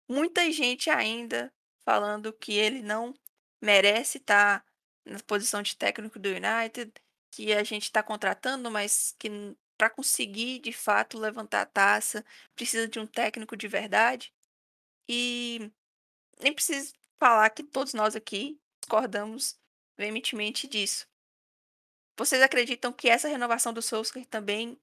B: muita gente ainda falando que ele não merece estar na posição de técnico do United, que a gente está contratando, mas que para conseguir de fato levantar a taça precisa de um técnico de verdade. E nem preciso falar que todos nós aqui discordamos veementemente disso. Vocês acreditam que essa renovação do Solskjaer também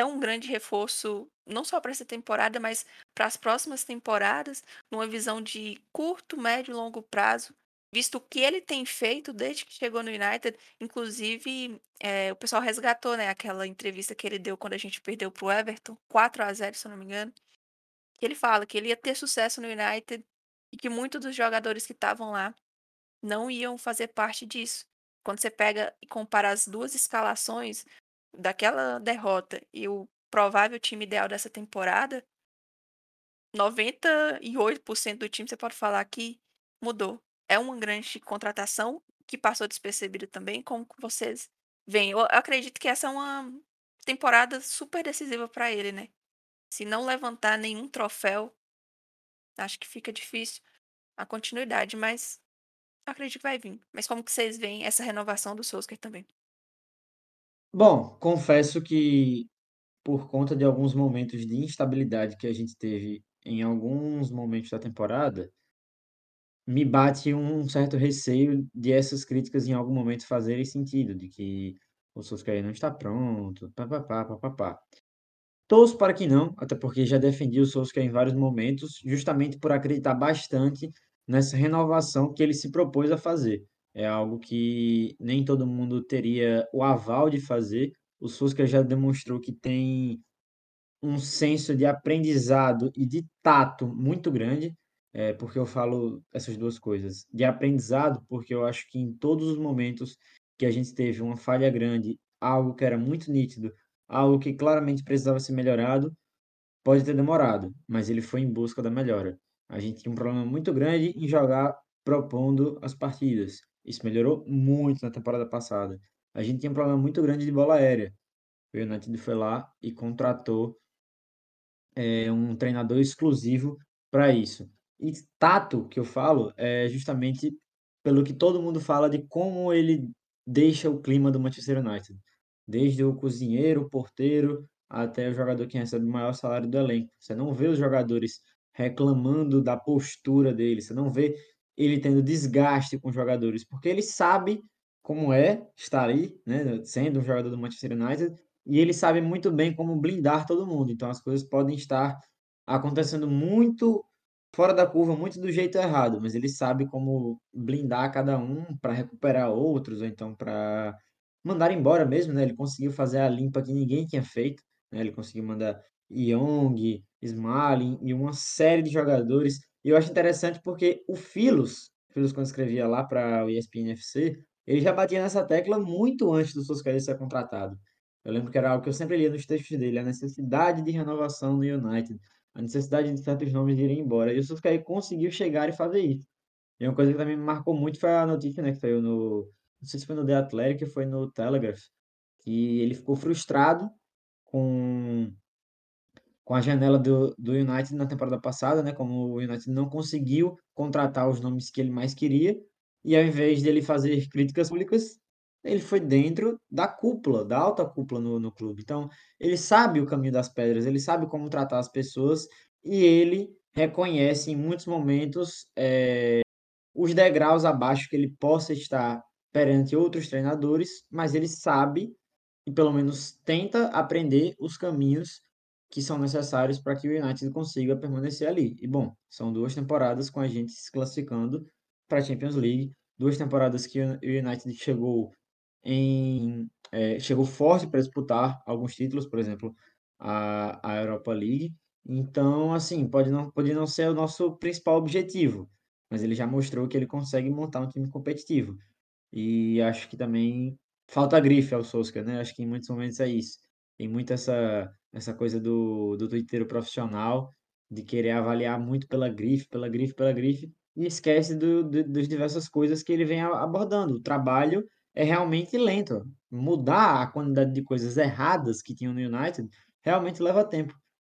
B: é um grande reforço, não só para essa temporada, mas para as próximas temporadas, numa visão de curto, médio e longo prazo, visto o que ele tem feito desde que chegou no United, inclusive é, o pessoal resgatou né, aquela entrevista que ele deu quando a gente perdeu para o Everton, 4 a 0 se eu não me engano, ele fala que ele ia ter sucesso no United e que muitos dos jogadores que estavam lá não iam fazer parte disso. Quando você pega e compara as duas escalações daquela derrota e o provável time ideal dessa temporada, 98% do time você pode falar que mudou. É uma grande contratação que passou despercebida também, como vocês veem. Eu acredito que essa é uma temporada super decisiva para ele, né? Se não levantar nenhum troféu, acho que fica difícil a continuidade, mas acredito que vai vir. Mas como que vocês veem essa renovação do Solskjaer também?
C: Bom, confesso que por conta de alguns momentos de instabilidade que a gente teve em alguns momentos da temporada, me bate um certo receio de essas críticas em algum momento fazerem sentido, de que o Solskjaer não está pronto, papapá, papapá. Torço para que não, até porque já defendi o Solskjaer em vários momentos, justamente por acreditar bastante nessa renovação que ele se propôs a fazer. É algo que nem todo mundo teria o aval de fazer. O Solskjaer já demonstrou que tem um senso de aprendizado e de tato muito grande. É, porque eu falo essas duas coisas. De aprendizado, porque eu acho que em todos os momentos que a gente teve uma falha grande, algo que era muito nítido, algo que claramente precisava ser melhorado, pode ter demorado, mas ele foi em busca da melhora. A gente tinha um problema muito grande em jogar propondo as partidas. Isso melhorou muito na temporada passada. A gente tinha um problema muito grande de bola aérea. O United foi lá e contratou é, um treinador exclusivo para isso. E tato, que eu falo, é justamente pelo que todo mundo fala de como ele deixa o clima do Manchester United. Desde o cozinheiro, o porteiro, até o jogador que recebe o maior salário do elenco. Você não vê os jogadores reclamando da postura dele, você não vê ele tendo desgaste com os jogadores, porque ele sabe como é estar aí, né, sendo um jogador do Manchester United, e ele sabe muito bem como blindar todo mundo. Então as coisas podem estar acontecendo muito fora da curva, muito do jeito errado, mas ele sabe como blindar cada um para recuperar outros, ou então para mandar embora mesmo, né? Ele conseguiu fazer a limpa que ninguém tinha feito, né? Ele conseguiu mandar Young, Smalling e uma série de jogadores. E eu acho interessante porque o Filos, Filos quando escrevia lá para o ESPN FC, ele já batia nessa tecla muito antes do Solskjaer ser contratado. Eu lembro que era algo que eu sempre lia nos textos dele, a necessidade de renovação no United, a necessidade de certos nomes irem embora. E o Solskjaer conseguiu chegar e fazer isso. E uma coisa que também me marcou muito foi a notícia, né, que saiu no, não sei se foi no The Athletic foi no Telegraph, que ele ficou frustrado com, com a janela do, do United na temporada passada, né, como o United não conseguiu contratar os nomes que ele mais queria, e ao invés dele fazer críticas públicas, ele foi dentro da cúpula, da alta cúpula no, no clube. Então, ele sabe o caminho das pedras, ele sabe como tratar as pessoas e ele reconhece em muitos momentos é, os degraus abaixo que ele possa estar perante outros treinadores, mas ele sabe e pelo menos tenta aprender os caminhos que são necessários para que o United consiga permanecer ali. E bom, são duas temporadas com a gente se classificando para a Champions League, duas temporadas que o United chegou em é, chegou forte para disputar alguns títulos, por exemplo, a, a Europa League. Então, assim, pode não, pode não ser o nosso principal objetivo, mas ele já mostrou que ele consegue montar um time competitivo. E acho que também falta grife ao Solskjaer, né? Acho que em muitos momentos é isso. Tem muito essa, essa coisa do, do twitteiro profissional, de querer avaliar muito pela grife, pela grife, pela grife, e esquece do, do, das diversas coisas que ele vem abordando. O trabalho é realmente lento. Mudar a quantidade de coisas erradas que tinham no United realmente leva tempo.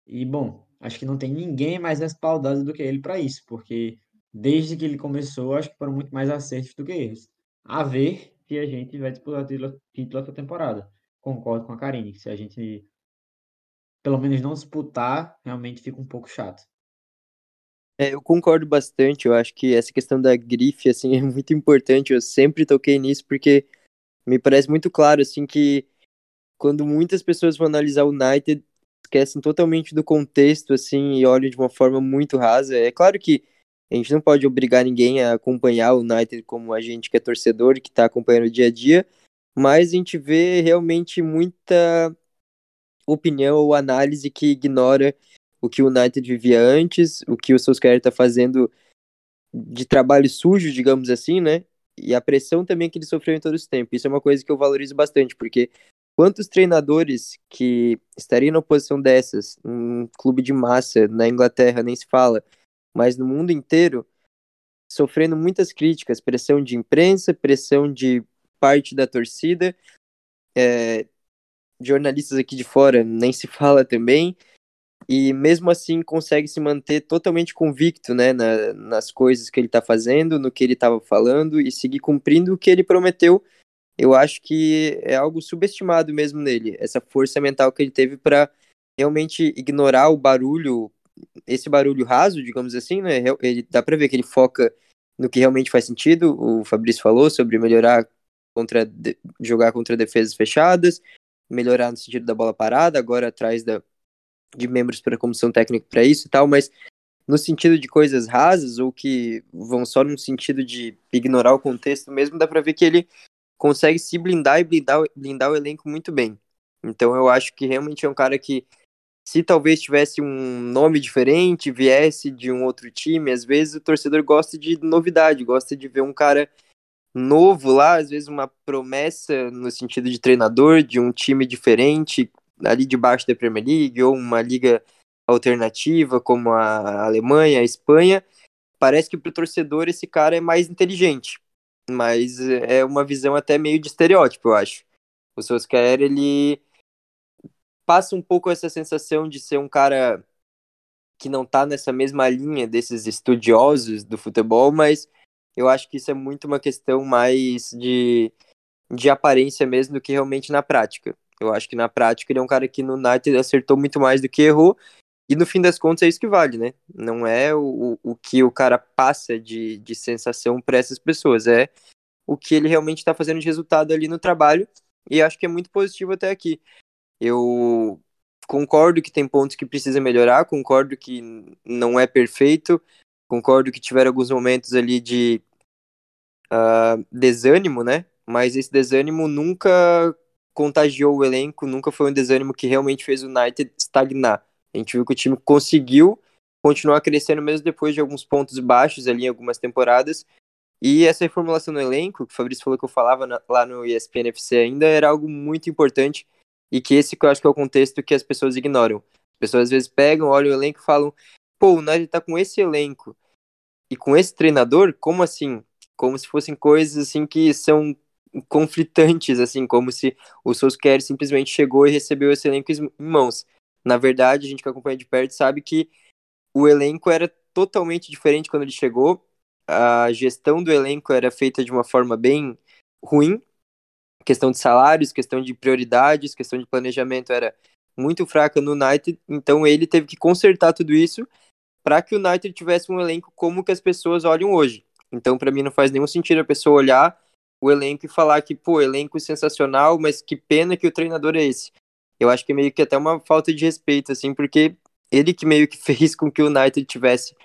C: E, bom, acho que não tem ninguém mais respaldado do que ele para isso, porque desde que ele começou, acho que foram muito mais acertos do que erros. A ver se a gente vai disputar título, título essa temporada. Concordo com a Karine, se a gente pelo menos não disputar, realmente fica um pouco chato.
D: É, eu concordo bastante, eu acho que essa questão da grife, assim, é muito importante, eu sempre toquei nisso, porque me parece muito claro, assim, que quando muitas pessoas vão analisar o United, esquecem totalmente do contexto, assim, e olham de uma forma muito rasa. É claro que a gente não pode obrigar ninguém a acompanhar o United como a gente que é torcedor, que está acompanhando o dia a dia, mas a gente vê realmente muita opinião ou análise que ignora o que o United vivia antes, o que o Solskjaer está fazendo de trabalho sujo, digamos assim, né? E a pressão também que ele sofreu em todo esse tempo. Isso é uma coisa que eu valorizo bastante, porque quantos treinadores que estariam na posição dessas, um clube de massa, na Inglaterra nem se fala, mas no mundo inteiro, sofrendo muitas críticas, pressão de imprensa, pressão de parte da torcida, é, jornalistas aqui de fora nem se fala também, e mesmo assim consegue se manter totalmente convicto né, na, nas coisas que ele está fazendo, no que ele estava falando e seguir cumprindo o que ele prometeu. Eu acho que é algo subestimado mesmo nele, essa força mental que ele teve para realmente ignorar o barulho, esse barulho raso, digamos assim, né? Ele dá para ver que ele foca no que realmente faz sentido. O Fabrício falou sobre melhorar contra jogar contra defesas fechadas, melhorar no sentido da bola parada, agora atrás da, de membros para a comissão técnica para isso e tal, mas no sentido de coisas rasas ou que vão só no sentido de ignorar o contexto mesmo, dá para ver que ele consegue se blindar e blindar, blindar o elenco muito bem. Então eu acho que realmente é um cara que, se talvez tivesse um nome diferente, viesse de um outro time, às vezes o torcedor gosta de novidade, gosta de ver um cara novo lá, às vezes uma promessa no sentido de treinador, de um time diferente, ali debaixo da Premier League, ou uma liga alternativa, como a Alemanha, a Espanha. Parece que para o torcedor esse cara é mais inteligente, mas é uma visão até meio de estereótipo, eu acho. O Solskjaer, ele passa um pouco essa sensação de ser um cara que não tá nessa mesma linha desses estudiosos do futebol, mas eu acho que isso é muito uma questão mais de, de aparência mesmo do que realmente na prática. Eu acho que na prática ele é um cara que no United acertou muito mais do que errou, e no fim das contas é isso que vale, né? Não é o, o que o cara passa de, de sensação para essas pessoas, é o que ele realmente está fazendo de resultado ali no trabalho, e acho que é muito positivo até aqui. Eu concordo que tem pontos que precisa melhorar, concordo que não é perfeito, Concordo que tiveram alguns momentos ali de uh, desânimo, né? Mas esse desânimo nunca contagiou o elenco, nunca foi um desânimo que realmente fez o United estagnar. A gente viu que o time conseguiu continuar crescendo mesmo depois de alguns pontos baixos ali em algumas temporadas. E essa reformulação no elenco, que o Fabrício falou que eu falava na, lá no ESPN FC ainda, era algo muito importante e que esse que eu acho que é o contexto que as pessoas ignoram. As pessoas às vezes pegam, olham o elenco e falam, pô, o United tá com esse elenco e com esse treinador, como assim? Como se fossem coisas assim que são conflitantes, assim, como se o Solskjaer simplesmente chegou e recebeu esse elenco em mãos. Na verdade, a gente que acompanha de perto sabe que o elenco era totalmente diferente quando ele chegou. A gestão do elenco era feita de uma forma bem ruim. Questão de salários, questão de prioridades, questão de planejamento era muito fraca no United, então ele teve que consertar tudo isso para que o United tivesse um elenco como que as pessoas olham hoje. Então, para mim, não faz nenhum sentido a pessoa olhar o elenco e falar que, pô, elenco sensacional, mas que pena que o treinador é esse. Eu acho que é meio que até uma falta de respeito, assim, porque ele que meio que fez com que o United tivesse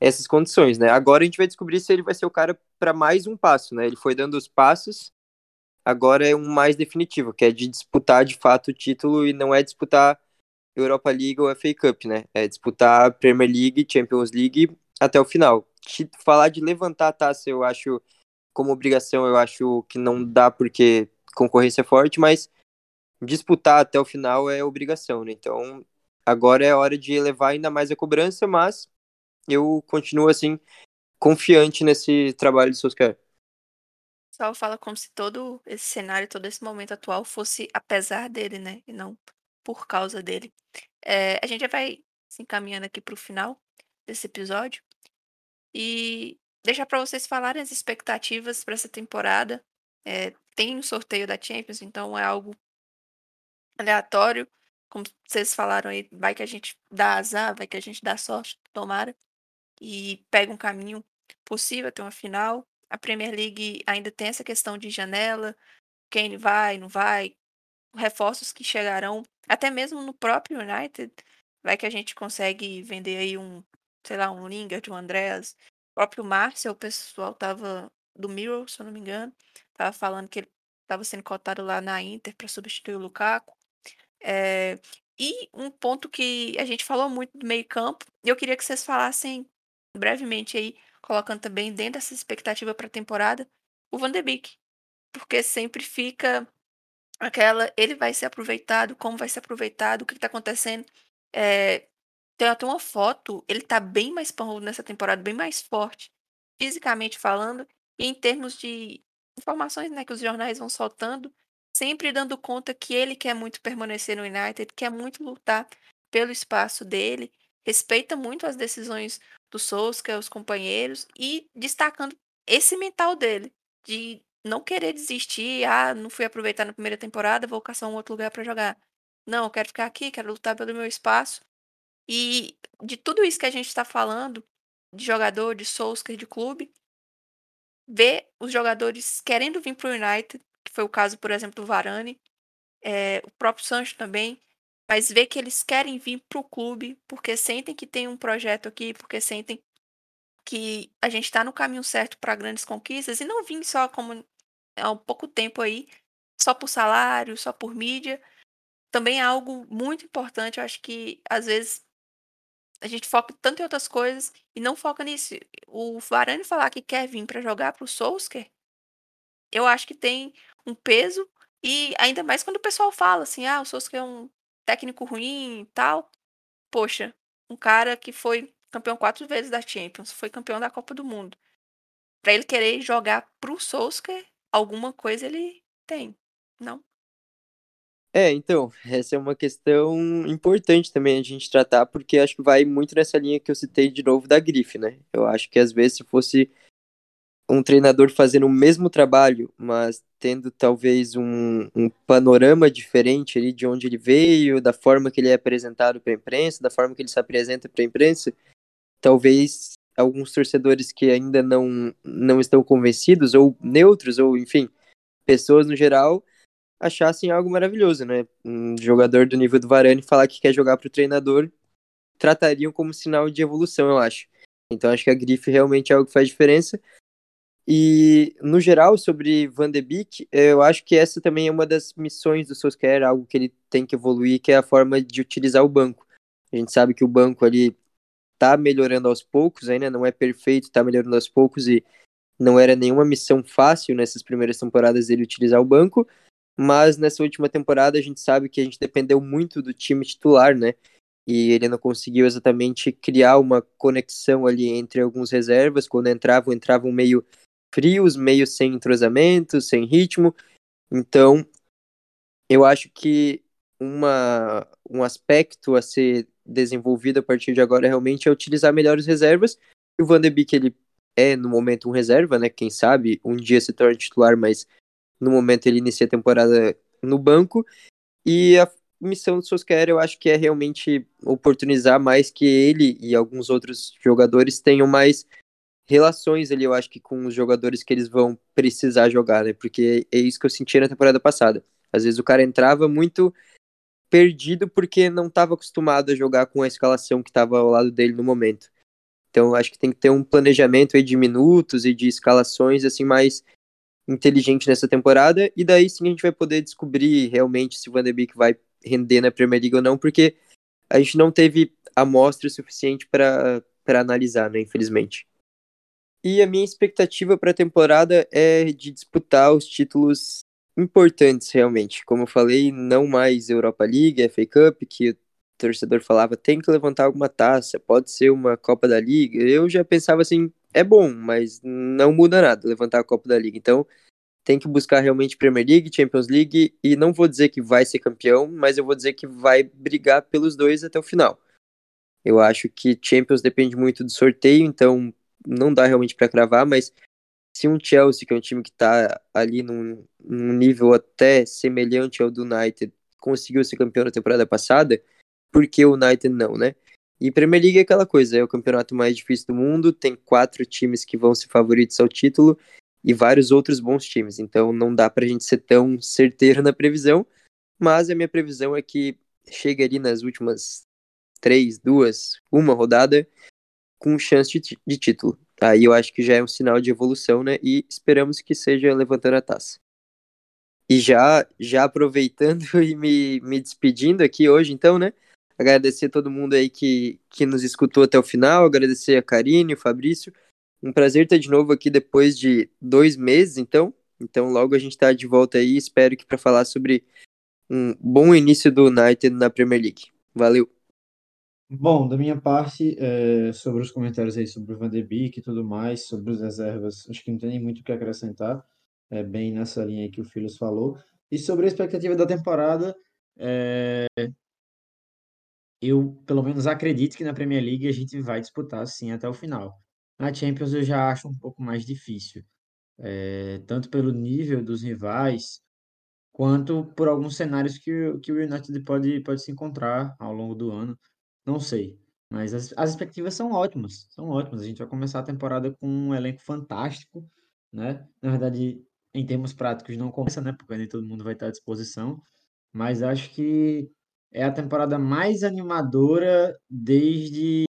D: essas condições, né? Agora a gente vai descobrir se ele vai ser o cara para mais um passo, né? Ele foi dando os passos, agora é um mais definitivo, que é de disputar de fato o título e não é disputar Europa League ou FA Cup, né? É disputar Premier League, Champions League até o final. Falar de levantar a taça eu acho como obrigação eu acho que não dá porque concorrência é forte, mas disputar até o final é obrigação, né? Então agora é hora de elevar ainda mais a cobrança, mas eu continuo assim confiante nesse trabalho de Solskjaer.
B: Só fala como se todo esse cenário, todo esse momento atual fosse apesar dele, né? E não por causa dele. É, a gente já vai se encaminhando aqui para o final desse episódio e deixar para vocês falarem as expectativas para essa temporada. É, tem o um sorteio da Champions, então é algo aleatório. Como vocês falaram aí, vai que a gente dá azar, vai que a gente dá sorte, tomara, e pega um caminho possível até uma final. A Premier League ainda tem essa questão de janela, quem vai, não vai, reforços que chegarão, até mesmo no próprio United, vai que a gente consegue vender aí um, sei lá, um Lingard, um Andreas, o próprio Márcio, o pessoal tava do Mirror, se eu não me engano, tava falando que ele estava sendo cotado lá na Inter para substituir o Lukaku. É, e um ponto que a gente falou muito do meio-campo, e eu queria que vocês falassem brevemente aí colocando também dentro dessa expectativa para a temporada o Van de Beek, porque sempre fica aquela, ele vai ser aproveitado, como vai ser aproveitado, o que está acontecendo. É, tem até uma foto, ele está bem mais parrudo nessa temporada, bem mais forte, fisicamente falando, e em termos de informações né, que os jornais vão soltando, sempre dando conta que ele quer muito permanecer no United, quer muito lutar pelo espaço dele, respeita muito as decisões do Solskjaer, os companheiros, e destacando esse mental dele, de não querer desistir, ah, não fui aproveitar na primeira temporada, vou caçar um outro lugar para jogar. Não, eu quero ficar aqui, quero lutar pelo meu espaço. E de tudo isso que a gente está falando, de jogador, de Solskjaer, de clube, ver os jogadores querendo vir para o United, que foi o caso, por exemplo, do Varane, é, o próprio Sancho também, mas ver que eles querem vir para o clube porque sentem que tem um projeto aqui, porque sentem que a gente está no caminho certo para grandes conquistas e não vir só como há um pouco tempo aí, só por salário, só por mídia. Também é algo muito importante, eu acho que às vezes a gente foca tanto em outras coisas e não foca nisso. O Varane falar que quer vir para jogar para o Solskjaer, eu acho que tem um peso e ainda mais quando o pessoal fala assim, ah, o Solskjaer é um técnico ruim e tal. Poxa, um cara que foi campeão quatro vezes da Champions, foi campeão da Copa do Mundo. Para ele querer jogar pro Solskjaer, alguma coisa ele tem, não?
D: É, então, essa é uma questão importante também a gente tratar, porque acho que vai muito nessa linha que eu citei de novo da grife, né? Eu acho que às vezes se fosse um treinador fazendo o mesmo trabalho, mas tendo talvez um, um panorama diferente ali de onde ele veio, da forma que ele é apresentado para a imprensa, da forma que ele se apresenta para a imprensa, talvez alguns torcedores que ainda não, não estão convencidos, ou neutros, ou enfim, pessoas no geral, achassem algo maravilhoso, né? Um jogador do nível do Varane falar que quer jogar para o treinador, tratariam como sinal de evolução, eu acho. Então acho que a grife realmente é algo que faz diferença. E, no geral, sobre Van de Beek, eu acho que essa também é uma das missões do Solskjaer, algo que ele tem que evoluir, que é a forma de utilizar o banco. A gente sabe que o banco ali tá melhorando aos poucos, ainda não é perfeito, tá melhorando aos poucos e não era nenhuma missão fácil nessas primeiras temporadas ele utilizar o banco, mas nessa última temporada a gente sabe que a gente dependeu muito do time titular, né? E ele não conseguiu exatamente criar uma conexão ali entre alguns reservas, quando entravam, entravam meio frios, meio sem entrosamento, sem ritmo. Então, eu acho que uma, um aspecto a ser desenvolvido a partir de agora realmente é utilizar melhores reservas. E o Van de Beek, ele é no momento um reserva, né? Quem sabe um dia se torna titular, mas no momento ele inicia a temporada no banco. E a missão do Solskjaer eu acho que é realmente oportunizar mais que ele e alguns outros jogadores tenham mais relações ali, eu acho que com os jogadores que eles vão precisar jogar, né? Porque é isso que eu senti na temporada passada. Às vezes o cara entrava muito perdido porque não estava acostumado a jogar com a escalação que estava ao lado dele no momento. Então acho que tem que ter um planejamento de minutos e de escalações assim mais inteligente nessa temporada e daí sim a gente vai poder descobrir realmente se o Van de Beek vai render na Premier League ou não, porque a gente não teve amostra suficiente para analisar, né, infelizmente. E a minha expectativa para a temporada é de disputar os títulos importantes realmente. Como eu falei, não mais Europa League, FA Cup, que o torcedor falava tem que levantar alguma taça, pode ser uma Copa da Liga. Eu já pensava assim, é bom, mas não muda nada levantar a Copa da Liga. Então, tem que buscar realmente Premier League, Champions League, e não vou dizer que vai ser campeão, mas eu vou dizer que vai brigar pelos dois até o final. Eu acho que Champions depende muito do sorteio, então não dá realmente para cravar, mas se um Chelsea, que é um time que está ali num, num, nível até semelhante ao do United, conseguiu ser campeão na temporada passada, por que o United não, né? E Premier League é aquela coisa, é o campeonato mais difícil do mundo, tem quatro times que vão ser favoritos ao título, e vários outros bons times. Então não dá para a gente ser tão certeiro na previsão, mas a minha previsão é que chegue ali nas últimas três, duas, uma rodada com chance de, de título. Aí eu acho que já é um sinal de evolução, né? E esperamos que seja levantando a taça. E já, já aproveitando e me, me despedindo aqui hoje, então, né? Agradecer a todo mundo aí que, que nos escutou até o final, agradecer a Karine, o Fabrício, um prazer estar de novo aqui depois de dois meses, então. Então, logo a gente está de volta aí. Espero que para falar sobre um bom início do United na Premier League. Valeu.
C: Bom, da minha parte, é, sobre os comentários aí sobre o Van de Beek e tudo mais, sobre as reservas, acho que não tem nem muito o que acrescentar. É bem nessa linha aí que o Filhos falou. E sobre a expectativa da temporada, é, eu pelo menos acredito que na Premier League a gente vai disputar sim até o final. Na Champions eu já acho um pouco mais difícil, é, tanto pelo nível dos rivais, quanto por alguns cenários que, que o United pode, pode se encontrar ao longo do ano. Não sei, mas as, as expectativas são ótimas, são ótimas. A gente vai começar a temporada com um elenco fantástico, né? Na verdade, em termos práticos não começa, né? Porque nem todo mundo vai estar à disposição, mas acho que é a temporada mais animadora desde,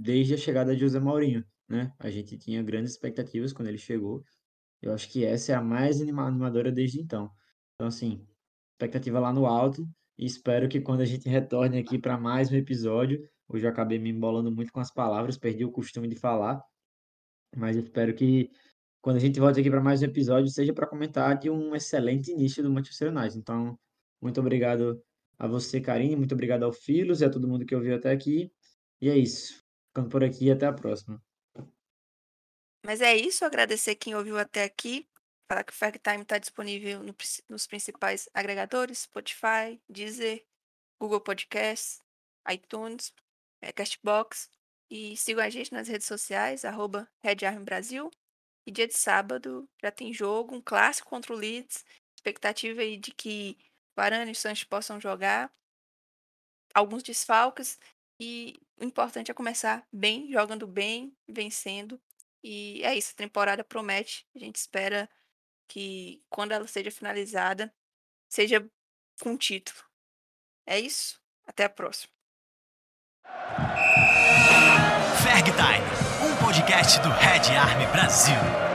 C: desde a chegada de José Mourinho né? A gente tinha grandes expectativas quando ele chegou. Eu acho que essa é a mais animadora desde então. Então, assim, expectativa lá no alto. Espero que quando a gente retorne aqui para mais um episódio, hoje eu acabei me embolando muito com as palavras, perdi o costume de falar, mas espero que quando a gente volte aqui para mais um episódio, seja para comentar de um excelente início do Manchester United. Então, muito obrigado a você, Karine, muito obrigado ao Filos e a todo mundo que ouviu até aqui. E é isso. Ficando por aqui e até a próxima.
B: Mas é isso, agradecer quem ouviu até aqui. Falar que o Fact Time está disponível no nos principais agregadores: Spotify, Deezer, Google Podcasts, iTunes, é, Castbox. E sigam a gente nas redes sociais, arroba Brasil. E dia de sábado já tem jogo, um clássico contra o Leeds. Expectativa aí de que Varane e Sanches possam jogar. Alguns desfalques. E o importante é começar bem, jogando bem, vencendo. E é isso, a temporada promete. A gente espera que quando ela seja finalizada, seja com título. É isso. Até a próxima.
E: Ferg um podcast do Red Army Brasil.